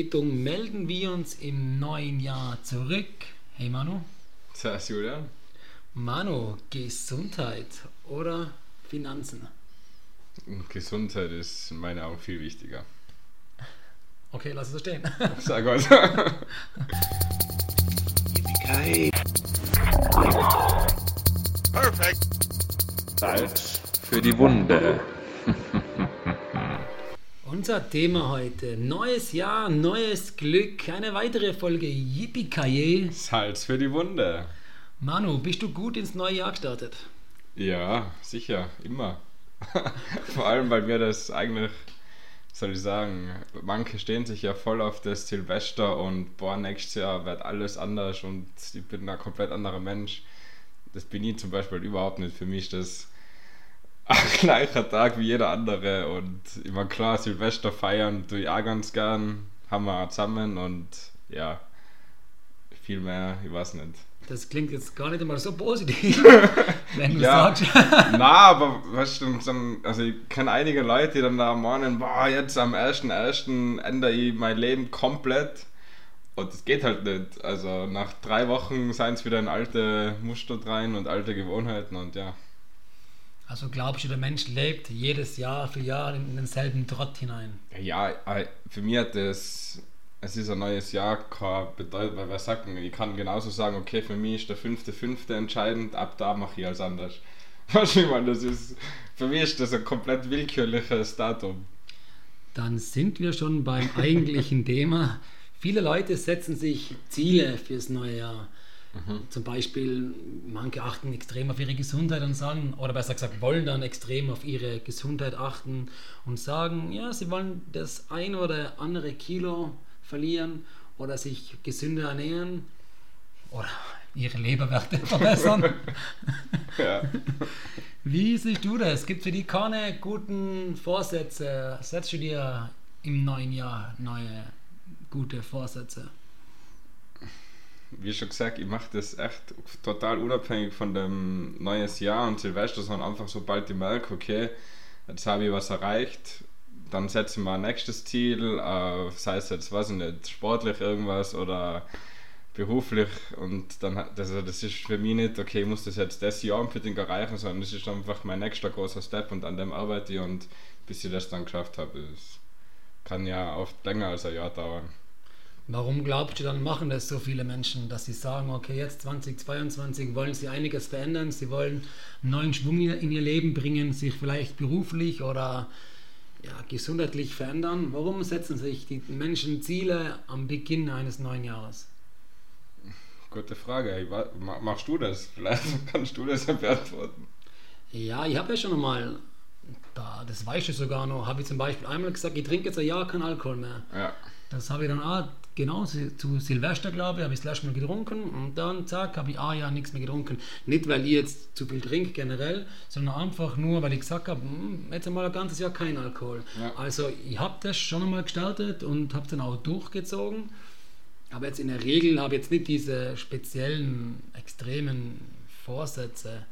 Verspätung melden wir uns im neuen Jahr zurück. Hey Manu. Servus Julian. Manu, Gesundheit oder Finanzen? Gesundheit ist in meinen Augen viel wichtiger. Okay, lass es so stehen. Sag was. Perfect. Salz für die Wunde. Unser Thema heute: Neues Jahr, neues Glück. Eine weitere Folge Yippie Salz für die Wunde. Manu, bist du gut ins neue Jahr gestartet? Ja, sicher, immer. Vor allem, weil mir das eigentlich, soll ich sagen, manche stehen sich ja voll auf das Silvester und boah, nächstes Jahr wird alles anders und ich bin ein komplett anderer Mensch. Das bin ich zum Beispiel überhaupt nicht. Für mich ist das gleicher Tag wie jeder andere und immer klar, Silvester feiern tue ich auch ganz gern, haben wir auch zusammen und ja, viel mehr, ich weiß nicht. Das klingt jetzt gar nicht einmal so positiv, wenn du Ja. sagst. Na, aber weißt du, dann, also ich kenne einige Leute, die dann da meinen, boah, jetzt am 1.1. ändere ich mein Leben komplett. Und das geht halt nicht. Also nach drei Wochen seien es wieder in alte Muster rein und alte Gewohnheiten und ja. Also glaubst du, der Mensch lebt jedes Jahr für Jahr in denselben Trott hinein? Ja, äh, für mich hat das, es ist ein neues Jahr keine Bedeutung, weil wir sagen, ich kann genauso sagen, okay, für mich ist der 5.5. entscheidend, ab da mache ich alles anders. Weißt du, ich meine, das ist, für mich ist das ein komplett willkürliches Datum. Dann sind wir schon beim eigentlichen Thema. Viele Leute setzen sich Ziele fürs neue Jahr. Zum Beispiel, manche achten extrem auf ihre Gesundheit und sagen, oder besser gesagt, wollen dann extrem auf ihre Gesundheit achten und sagen, ja, sie wollen das ein oder andere Kilo verlieren oder sich gesünder ernähren oder ihre Leberwerte verbessern. Ja. Wie siehst du das? Gibt für die keine guten Vorsätze? Setzt du dir im neuen Jahr neue gute Vorsätze? Wie schon gesagt, ich mache das echt total unabhängig von dem neues Jahr und Silvester, sondern einfach sobald ich merke, okay, jetzt habe ich was erreicht, dann setze ich mir ein nächstes Ziel, äh, sei es jetzt, weiß ich nicht, sportlich irgendwas oder beruflich und dann also das ist für mich nicht, okay, ich muss das jetzt das Jahr unbedingt erreichen, sondern das ist einfach mein nächster großer Step und an dem arbeite ich und bis ich das dann geschafft habe, das kann ja oft länger als ein Jahr dauern. Warum glaubst du dann machen das so viele Menschen, dass sie sagen, okay, jetzt 2022 wollen sie einiges verändern, sie wollen einen neuen Schwung in ihr Leben bringen, sich vielleicht beruflich oder ja, gesundheitlich verändern? Warum setzen sich die Menschen Ziele am Beginn eines neuen Jahres? Gute Frage. Machst du das? Vielleicht kannst du das ja beantworten. Ja, ich habe ja schon einmal, da, das weißt du sogar noch, habe ich zum Beispiel einmal gesagt, ich trinke jetzt ein Jahr keinen Alkohol mehr. Ja. Das habe ich dann auch, genau zu Silvester, glaube ich, habe ich das letzte Mal getrunken und dann, zack, habe ich ein Jahr nichts mehr getrunken. Nicht, weil ich jetzt zu viel trinke generell, sondern einfach nur, weil ich gesagt habe, "Hm, jetzt einmal ein ganzes Jahr kein Alkohol. Ja. Also ich habe das schon einmal gestartet und habe dann auch durchgezogen. Aber jetzt in der Regel habe ich jetzt nicht diese speziellen, extremen Vorsätze.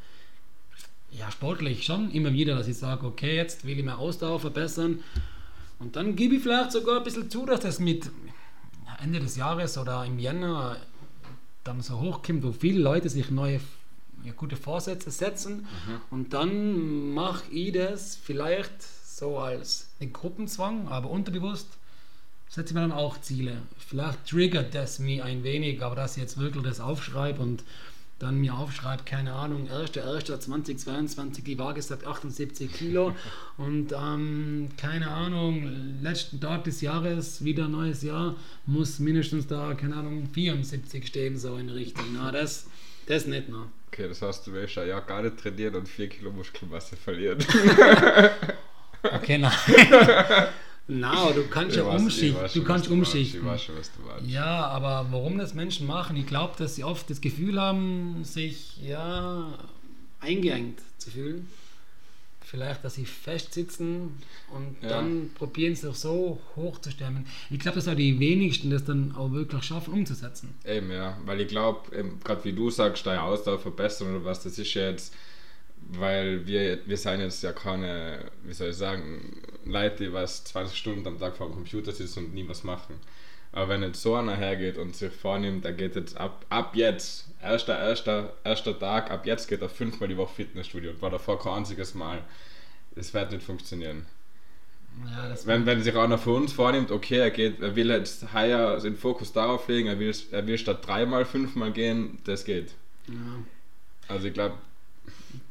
Ja, sportlich schon immer wieder, dass ich sage, okay, jetzt will ich meine Ausdauer verbessern. Und dann gebe ich vielleicht sogar ein bisschen zu, dass das mit Ende des Jahres oder im Jänner dann so hochkommt, wo viele Leute sich neue ja, gute Vorsätze setzen. Und dann mache ich das vielleicht so als einen Gruppenzwang, aber unterbewusst setze ich mir dann auch Ziele. Vielleicht triggert das mich ein wenig, aber dass ich jetzt wirklich das aufschreibe und dann mir aufschreibe, keine Ahnung, 1.1.2022, die Waage sagt 78 Kilo und ähm, keine Ahnung, letzten Tag des Jahres, wieder neues Jahr, muss mindestens da, keine Ahnung, 74 stehen, so in Richtung. Na, das, das nicht, ne? Okay, das heißt, du willst ein Jahr gar nicht trainieren und 4 Kilo Muskelmasse verlieren. Okay, nein. Na, du kannst ja umschichten. Du kannst umschichten. Weiß. Ja, aber warum das Menschen machen? Ich glaube, dass sie oft das Gefühl haben, sich ja eingeengt zu fühlen. Vielleicht, dass sie festsitzen und Ja. dann probieren sie sich so hochzustemmen. Ich glaube, dass auch die wenigsten das dann auch wirklich schaffen umzusetzen. Eben, ja. Weil ich glaube, gerade wie du sagst, deine Ausdauer verbessern oder was, das ist ja jetzt, weil wir, wir sind jetzt ja keine, wie soll ich sagen, Leute, die was 20 Stunden am Tag vor dem Computer sitzen und nie was machen. Aber wenn jetzt so einer hergeht und sich vornimmt, er geht jetzt ab, ab jetzt, erster, erster, erster Tag, ab jetzt geht er fünfmal die Woche Fitnessstudio und war davor kein einziges Mal. Das wird nicht funktionieren. Ja, Wenn, wenn sich einer von uns vornimmt, okay, er geht, er will jetzt heuer den Fokus darauf legen, er will, er will statt dreimal fünfmal gehen, das geht. ja, Also ich glaube,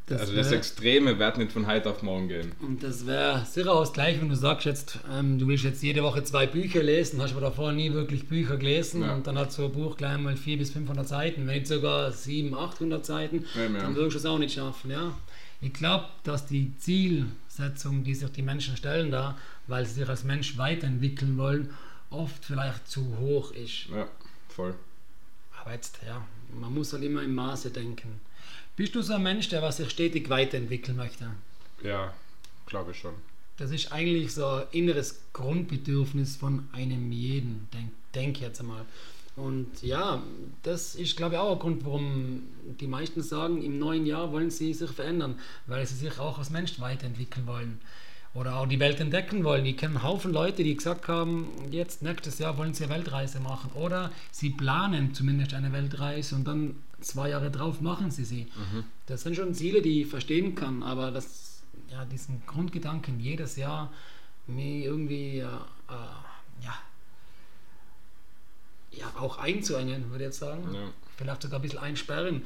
das also das Extreme wird nicht von heute auf morgen gehen. Und das wäre sicher auch das Gleiche, wenn du sagst jetzt, ähm, du willst jetzt jede Woche zwei Bücher lesen, hast aber davor nie wirklich Bücher gelesen Ja. und dann hat so ein Buch gleich mal 400 bis 500 Seiten, wenn nicht sogar 700, 800 Seiten, Ja, dann würdest du es auch nicht schaffen. Ja? Ich glaube, dass die Zielsetzung, die sich die Menschen stellen da, weil sie sich als Mensch weiterentwickeln wollen, oft vielleicht zu hoch ist. Ja, voll. Aber jetzt, ja, man muss halt immer im Maße denken. Bist du so ein Mensch, der was sich stetig weiterentwickeln möchte? Ja, glaube ich schon. Das ist eigentlich so ein inneres Grundbedürfnis von einem jeden, denk, denk jetzt einmal. Und ja, das ist, glaube ich, auch ein Grund, warum die meisten sagen, im neuen Jahr wollen sie sich verändern, weil sie sich auch als Mensch weiterentwickeln wollen. Oder auch die Welt entdecken wollen. Ich kenne einen Haufen Leute, die gesagt haben, jetzt nächstes Jahr wollen sie eine Weltreise machen. Oder sie planen zumindest eine Weltreise und dann zwei Jahre drauf machen sie sie. Das sind schon Ziele, die ich verstehen kann, aber das, ja, diesen Grundgedanken jedes Jahr mir irgendwie äh, äh, ja, ja, auch einzuengen, würde ich jetzt sagen. Ja. Vielleicht sogar ein bisschen einsperren.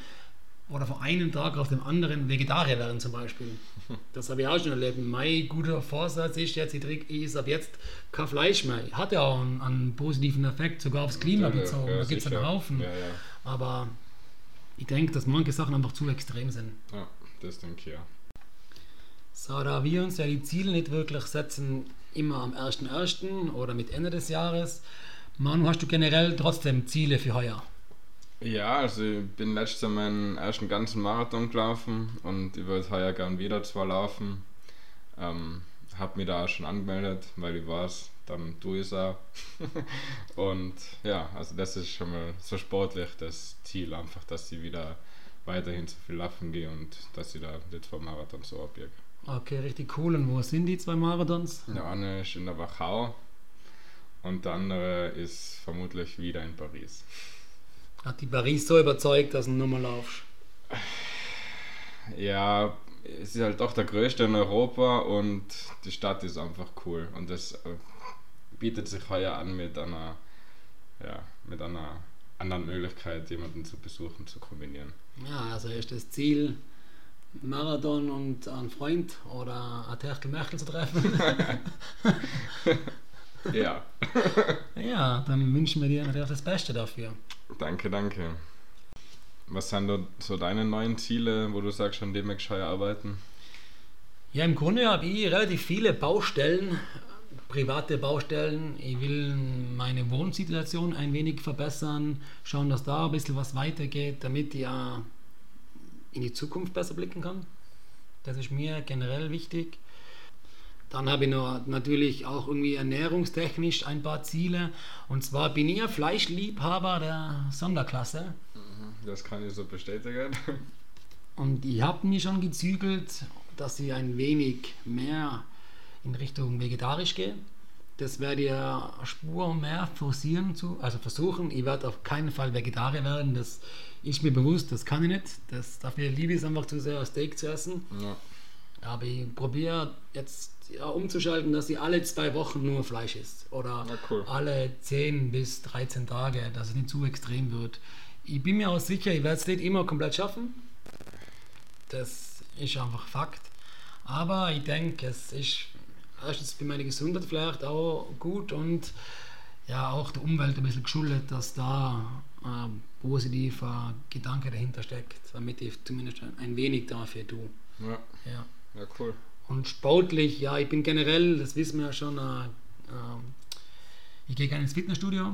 Oder von einem Tag auf den anderen Vegetarier werden zum Beispiel. Das habe ich auch schon erlebt. Mein guter Vorsatz ist jetzt, ich trinke- ich esse ab jetzt kein Fleisch mehr. Hat ja auch einen, einen positiven Effekt, sogar aufs Klima Natürlich, bezogen. ja, da gibt es einen. Haufen. Ja, ja. Aber ich denke, dass manche Sachen einfach zu extrem sind. ja, das denke ich ja. So, da wir uns ja die Ziele nicht wirklich setzen, immer am 1.1. oder mit Ende des Jahres, Manu, hast du generell trotzdem Ziele für heuer? Ja, also ich bin letztes Jahr meinen ersten ganzen Marathon gelaufen und ich würde heuer gern wieder zwar laufen. Ähm, habe mich da auch schon angemeldet, weil ich weiß, dann tue ich es auch. und ja, also das ist schon mal so sportlich das Ziel, einfach, dass ich wieder weiterhin so viel laufen gehe und dass ich da die zwei Marathon so abjage. Okay, richtig cool. Und wo sind die zwei Marathons? Der eine ist in der Wachau und der andere ist vermutlich wieder in Paris. Hat die Paris so überzeugt, dass du nochmal laufst? Ja, es ist halt doch der größte in Europa und die Stadt ist einfach cool und das äh, bietet sich heuer an mit einer, ja, mit einer anderen Möglichkeit, jemanden zu besuchen, zu kombinieren. Ja, also ist das Ziel, Marathon und einen Freund oder ein Terkel Merkel zu treffen. Ja, ja, dann wünschen wir dir natürlich das Beste dafür. Danke, danke. Was sind so deine neuen Ziele, wo du sagst, an dem heuer arbeiten? Ja, im Grunde habe ich relativ viele Baustellen, private Baustellen. Ich will meine Wohnsituation ein wenig verbessern, schauen, dass da ein bisschen was weitergeht, damit ich auch in die Zukunft besser blicken kann. Das ist mir generell wichtig. Dann habe ich noch natürlich auch irgendwie ernährungstechnisch ein paar Ziele. Und zwar bin ich ein Fleischliebhaber der Sonderklasse. Das kann ich so bestätigen. Und ich habe mich schon gezügelt, dass ich ein wenig mehr in Richtung vegetarisch gehe. Das werde ich eine Spur mehr forcieren, zu, also versuchen. Ich werde auf keinen Fall Vegetarier werden. Das ist mir bewusst, das kann ich nicht. Das, dafür liebe ich es einfach zu sehr, Steak zu essen. Ja, Aber ich probiere jetzt ja, umzuschalten, dass ich alle zwei Wochen nur Fleisch esse. Oder cool. alle 10 bis 13 Tage, dass es nicht zu extrem wird. Ich bin mir auch sicher, ich werde es nicht immer komplett schaffen. Das ist einfach Fakt. Aber ich denke, es ist erstens für meine Gesundheit vielleicht auch gut und ja auch der Umwelt ein bisschen geschuldet, dass da ein positiver Gedanke dahinter steckt, damit ich zumindest ein wenig dafür tue. ja, Ja. Ja cool. Und sportlich, ja, ich bin generell, das wissen wir ja schon, äh, ähm, ich gehe gerne ins Fitnessstudio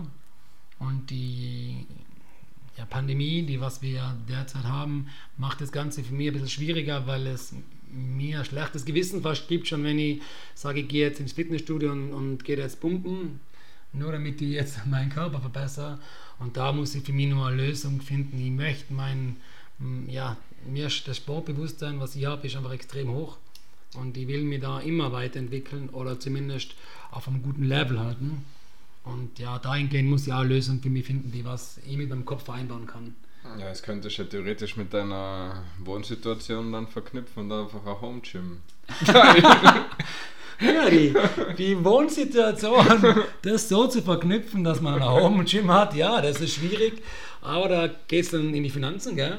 und die ja, Pandemie, die was wir derzeit haben, macht das Ganze für mich ein bisschen schwieriger, weil es mir schlechtes Gewissen fast gibt, schon wenn ich sage, ich gehe jetzt ins Fitnessstudio und, und gehe jetzt pumpen, nur damit ich jetzt meinen Körper verbessere. Und da muss ich für mich nur eine Lösung finden. Ich möchte meinen ja, mir ist das Sportbewusstsein, was ich habe, ist einfach extrem hoch. Und ich will mich da immer weiterentwickeln oder zumindest auf einem guten Level halten. Und ja, dahingehend muss ich auch Lösungen für mich finden, die was ich mit meinem Kopf vereinbaren kann. Ja, das könntest du ja theoretisch mit deiner Wohnsituation dann verknüpfen und einfach ein Home Gym. Ja, die, die Wohnsituation, das so zu verknüpfen, dass man ein Home Gym hat, ja, das ist schwierig. Aber da geht es dann in die Finanzen, gell?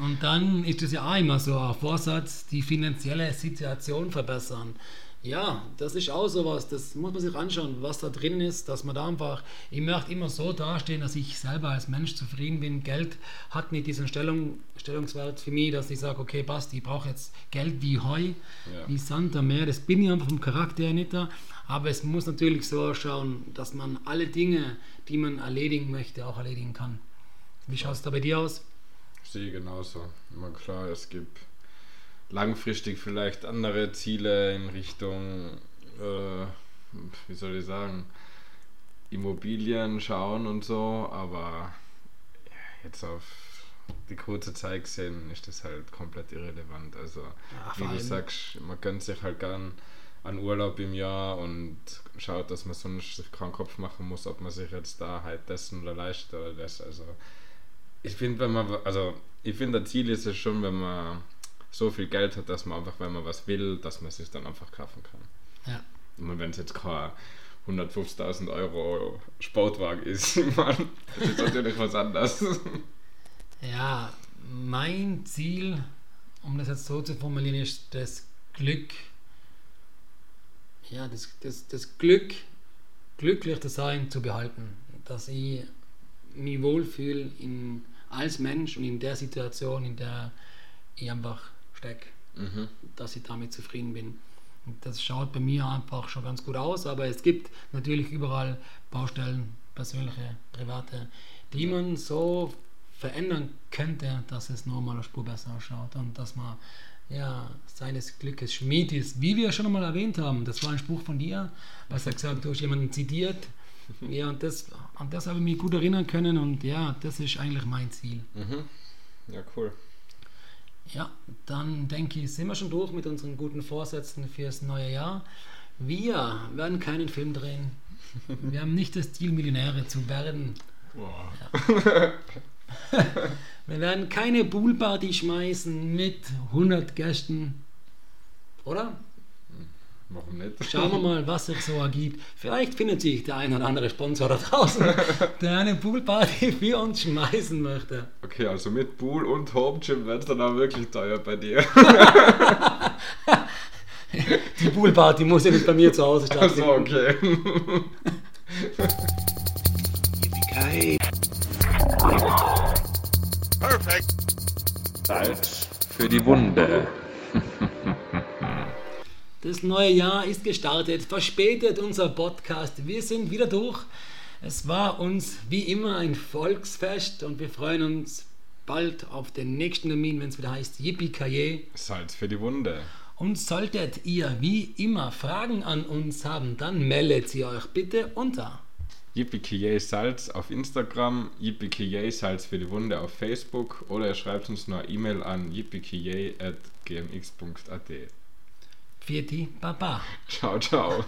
Und dann ist es ja auch immer so ein Vorsatz, die finanzielle Situation verbessern. Ja, das ist auch sowas, das muss man sich anschauen, was da drin ist, dass man da einfach, ich möchte immer so dastehen, dass ich selber als Mensch zufrieden bin. Geld hat nicht diesen Stellung, Stellungswert für mich, dass ich sage, okay, passt, ich brauche jetzt Geld wie Heu, Ja. wie Sand am Meer. Das bin ich einfach vom Charakter her nicht da. Aber es muss natürlich so ausschauen, dass man alle Dinge, die man erledigen möchte, auch erledigen kann. Wie schaut es da bei dir aus? Sehe ich genauso. Immer klar, es gibt langfristig vielleicht andere Ziele in Richtung, äh, wie soll ich sagen, Immobilien schauen und so, aber jetzt auf die kurze Zeit gesehen ist das halt komplett irrelevant. Also, Ja, wie du sagst, man gönnt sich halt gern einen Urlaub im Jahr und schaut, dass man sonst sich keinen Kopf machen muss, ob man sich jetzt da halt dessen oder leistet oder das. Also, ich finde, wenn man, also ich finde, das Ziel ist es schon, wenn man so viel Geld hat, dass man einfach, wenn man was will, dass man es sich dann einfach kaufen kann. Ja. Und wenn es jetzt kein 150.000 Euro Sportwagen ist, meine, das ist natürlich was anderes. Ja, mein Ziel, um das jetzt so zu formulieren, ist das Glück. Ja, das, das, das Glück, glücklich zu sein, zu behalten. Dass ich mich wohlfühle in, als Mensch und in der Situation, in der ich einfach stecke, Mhm. dass ich damit zufrieden bin. Und das schaut bei mir einfach schon ganz gut aus, aber es gibt natürlich überall Baustellen, persönliche, private, die man so verändern könnte, dass es nochmal eine Spur besser ausschaut und dass man ja, seines Glückes Schmied ist. Wie wir schon einmal erwähnt haben, das war ein Spruch von dir, was er gesagt hat, du hast jemanden zitiert. Ja, und das, an das habe ich mich gut erinnern können und ja, das ist eigentlich mein Ziel. Mhm. Ja, cool. Ja, dann denke ich, sind wir schon durch mit unseren guten Vorsätzen fürs neue Jahr. Wir werden keinen Film drehen. Wir haben nicht das Ziel, Millionäre zu werden. Wir werden keine Poolparty schmeißen mit 100 Gästen. Oder? Warum nicht? Schauen wir mal, was sich so ergibt. Vielleicht findet sich der ein oder andere Sponsor da draußen, der eine Poolparty für uns schmeißen möchte. Okay, also mit Pool und Home Gym wird es dann auch wirklich teuer bei dir. Die Poolparty muss ja nicht bei mir zu Hause stattfinden. Also okay. Salz für die Wunde. Das neue Jahr ist gestartet, verspätet unser Podcast. Wir sind wieder durch. Es war uns wie immer ein Volksfest und wir freuen uns bald auf den nächsten Termin, wenn es wieder heißt Yippie Salz für die Wunde. Und solltet ihr wie immer Fragen an uns haben, dann meldet sie euch bitte unter. Yippie Salz auf Instagram, Yippie Salz für die Wunde auf Facebook oder ihr schreibt uns nur eine E-Mail an yippie@gmx.at. Vierte Baba. Ciao, ciao.